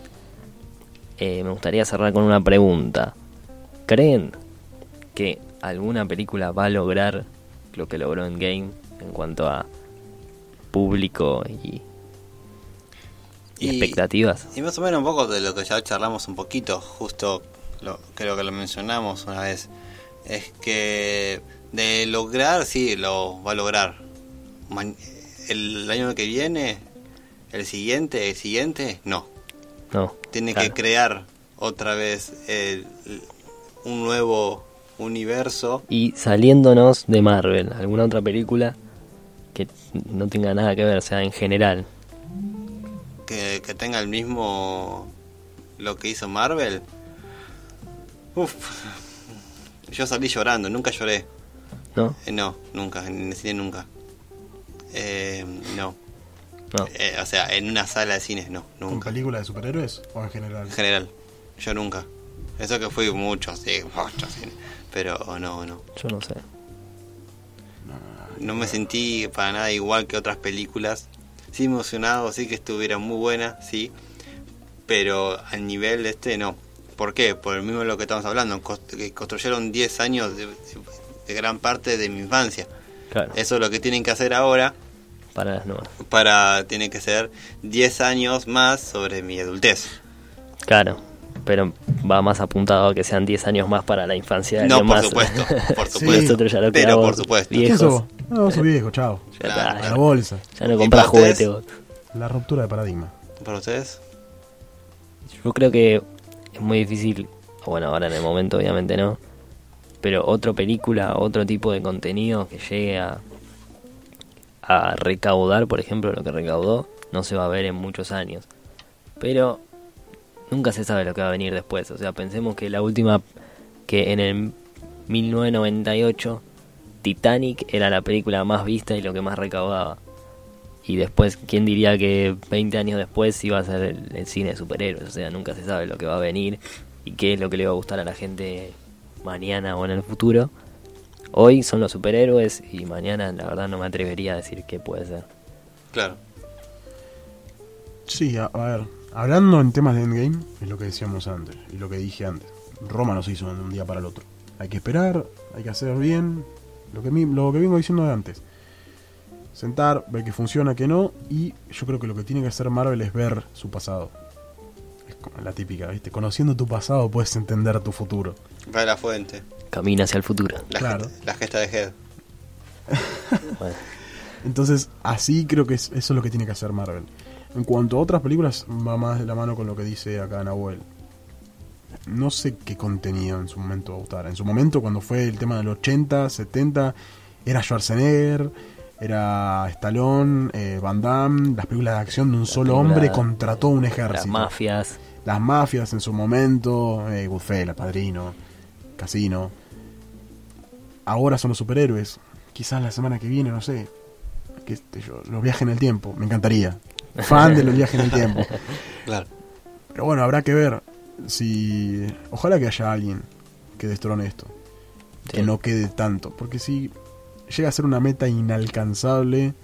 eh, me gustaría cerrar con una pregunta. ¿Creen que alguna película va a lograr lo que logró en Game en cuanto a público y, y Y- expectativas? Y más o menos un poco de lo que ya charlamos un poquito, justo lo, creo que lo mencionamos una vez, es que de lograr, sí, lo va a lograr. Ma- el año que viene, el siguiente, el siguiente, no. No. Tiene claro. que crear otra vez el- un nuevo universo. Y saliéndonos de Marvel, alguna otra película que no tenga nada que ver, o sea, en general. que, que tenga el mismo lo que hizo Marvel. Uf, yo salí llorando, nunca lloré. ¿No? Eh, no, nunca, en el cine nunca. Eh, no, No. Eh, o sea, en una sala de cine, no, ¿Con nunca. película de superhéroes o en general? En general, yo nunca. Eso que fui mucho, sí, mucho cine. Pero no, no. Yo no sé. No me sentí para nada igual que otras películas. Sí emocionado, sí que estuviera muy buena, sí. Pero al nivel de este no. ¿Por qué? Por el mismo de lo que estamos hablando. construyeron 10 años de, de gran parte de mi infancia. Claro, Eso es lo que tienen que hacer ahora. para las nuevas. Para, tiene que ser 10 años más sobre mi adultez. Claro, pero va más apuntado a que sean 10 años más para la infancia. de No, por más- supuesto, por supuesto. Nosotros ya lo Pero por supuesto. ¿Qué viejos. vos? No, sos viejo, chao. Ya Claro, está, la bolsa. ya no ¿Y compras juguete vos. La ruptura de paradigma. ¿Para ustedes? Yo creo que es muy difícil, bueno, ahora en el momento obviamente no, pero otra película, otro tipo de contenido que llegue a, a recaudar, por ejemplo, lo que recaudó, no se va a ver en muchos años. Pero nunca se sabe lo que va a venir después. O sea, pensemos que la última, que en el 1998, Titanic era la película más vista y lo que más recaudaba. Y después, ¿quién diría que 20 años después iba a ser el, el cine de superhéroes? O sea, nunca se sabe lo que va a venir y qué es lo que le va a gustar a la gente mañana o en el futuro. Hoy son los superhéroes y mañana la verdad no me atrevería a decir qué puede ser. Claro. Sí, a, a ver, hablando en temas de Endgame, es lo que decíamos antes, y lo que dije antes. Roma no se hizo de un día para el otro. Hay que esperar, hay que hacer bien, lo que, mi- lo que vengo diciendo de antes. Sentar, ver que funciona, que no, y yo creo que lo que tiene que hacer Marvel es ver su pasado. Es como la típica, ¿viste? Conociendo tu pasado puedes entender tu futuro. Va a la fuente. Camina hacia el futuro. La, Claro. gesta, la gesta de Head. Entonces, así creo que es- eso es lo que tiene que hacer Marvel. En cuanto a otras películas, va más de la mano con lo que dice acá Nahuel. No sé qué contenido en su momento va a gustar. En su momento, cuando fue el tema del 80, 70, era Schwarzenegger, era Stallone, eh, Van Damme, las películas de acción de un solo película- hombre contra todo un Las ejército. mafias. Las mafias en su momento, eh, Goodfellas, Padrino, Casino. Ahora son los superhéroes. Quizás la semana que viene, no sé. qué sé yo, los viajes en el tiempo. Me encantaría. Fan de los viajes en el tiempo. Claro. Pero bueno, habrá que ver si... Ojalá que haya alguien que destrone esto. Sí. Que no quede tanto. Porque si llega a ser una meta inalcanzable...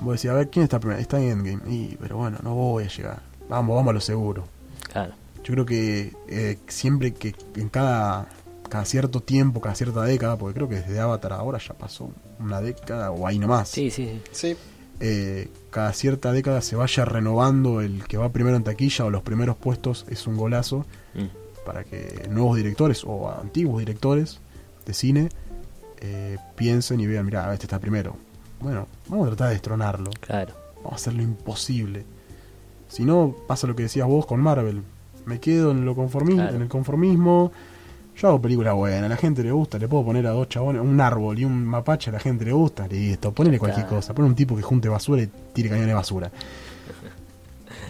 Voy a decir, a ver, ¿quién está primero? Está en Endgame. Y, pero bueno, no voy a llegar. Vamos, vamos a lo seguro. Claro. Yo creo que eh, siempre que en cada, cada cierto tiempo, cada cierta década, porque creo que desde Avatar ahora ya pasó una década o ahí nomás, Sí, sí, sí. Sí. eh, cada cierta década se vaya renovando el que va primero en taquilla o los primeros puestos es un golazo Mm. para que nuevos directores o antiguos directores de cine eh, piensen y vean, mira, este está primero. Bueno, vamos a tratar de destronarlo. Claro. Vamos a hacer lo imposible. Si no, pasa lo que decías vos con Marvel. Me quedo en lo conformismo, Claro. en el conformismo. Yo hago películas buenas, a la gente le gusta, le puedo poner a dos chabones, un árbol y un mapache, a la gente le gusta, listo, ponele cualquier Claro. cosa, pon un tipo que junte basura y tire cañones de basura.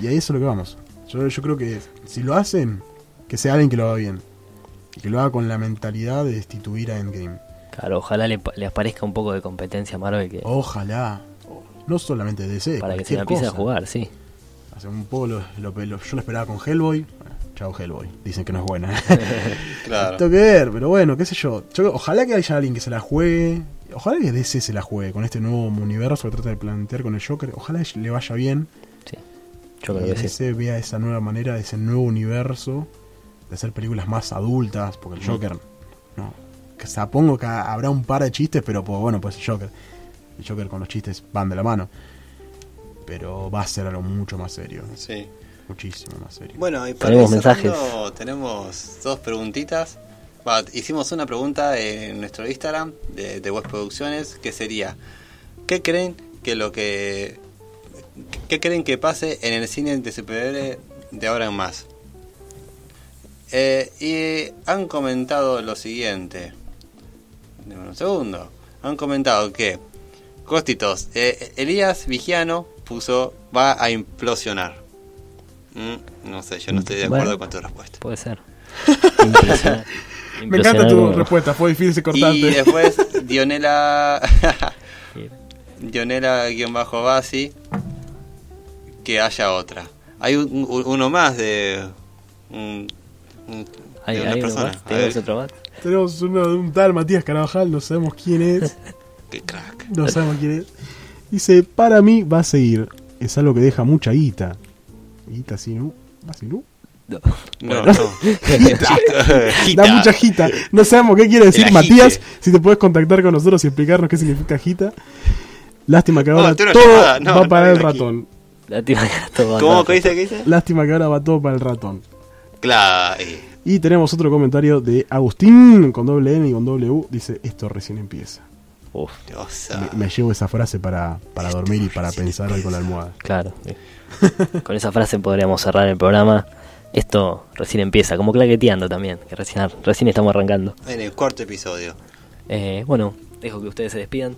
Y ahí eso es lo que vamos. Yo, yo creo que si lo hacen, que sea alguien que lo haga bien. Y que lo haga con la mentalidad de destituir a Endgame. Claro, ojalá le, le aparezca un poco de competencia a Marvel que, Ojalá. No solamente DC, para que se la empiece a jugar, sí. Hace un poco lo, lo- lo- yo lo esperaba con Hellboy. Chao Hellboy. Dicen que no es buena. Claro. Tengo que ver, pero bueno, qué sé yo. Yo- Ojalá que haya alguien que se la juegue. Ojalá que DC se la juegue con este nuevo universo que trata de plantear con el Joker. Ojalá le vaya bien. sí. Yo creo que sí. DC vea esa nueva manera, ese nuevo universo de hacer películas más adultas. Porque el Mm. Joker, no. Que supongo que habrá un par de chistes, pero pues, bueno, pues el Joker. El Joker con los chistes van de la mano. Pero va a ser algo mucho más serio. Sí. Muchísimo más serio. Bueno, y para Tenemos mensajes. Tenemos dos preguntitas. Hicimos una pregunta en nuestro Instagram de, de Web Producciones que sería: ¿Qué creen que lo que. ¿Qué creen que pase en el cine de superhéroes de ahora en más? Eh, y han comentado lo siguiente. Deme un segundo. Han comentado que. Costitos, eh, Elías Vigiano puso va a implosionar. Mm, no sé, yo no estoy de Bueno. acuerdo con tu respuesta. Puede ser. Me encanta tu respuesta, fue difícil Y cortarte. después Dionela. Dionela-Basi que haya otra. Hay un- un- uno más de un, un- de Hay, una hay uno persona. más, tenemos otro más. Tenemos uno de un tal Matías Carabajal, no sabemos quién es. qué crack. No sabemos quién es. Dice, para mí va a seguir. Es algo que deja mucha guita. Guita así, ¿no? ¿no? No. No, Bueno. no. Gita. Da mucha gita. No sabemos qué quiere decir Matías. Si te puedes contactar con nosotros y explicarnos qué significa gita. Lástima que No, ahora no todo no, va no para el ratón. Tía que todo ¿Cómo andando. que dice? ¿Qué dice? Lástima que ahora va todo para el ratón. Claro. Y tenemos otro comentario de Agustín con doble N y con doble U. Dice, esto recién empieza. Uf. Me, me llevo esa frase para, para dormir y para pensar hoy con la almohada. claro. Con esa frase podríamos cerrar el programa. Esto recién empieza, como claqueteando también, que recién, recién estamos arrancando. En el cuarto episodio. Eh, bueno, dejo que ustedes se despidan.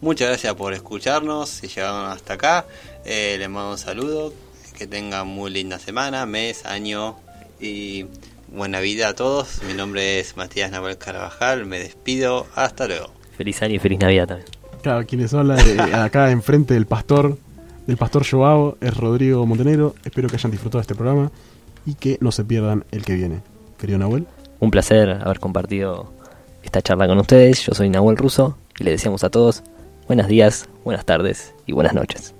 Muchas gracias por escucharnos. Si llegaron hasta acá, eh, les mando un saludo. Que tengan muy linda semana, mes, año y buena vida a todos. Mi nombre es Matías Nahuel Carabajal. Me despido. Hasta luego. Feliz año y feliz Navidad también. Claro, quienes hablan acá enfrente del pastor, del pastor Joao, es Rodrigo Montenegro. Espero que hayan disfrutado de este programa y que no se pierdan el que viene. Querido Nahuel, Un placer haber compartido esta charla con ustedes. Yo soy Nahuel Russo y les deseamos a todos buenos días, buenas tardes y buenas noches.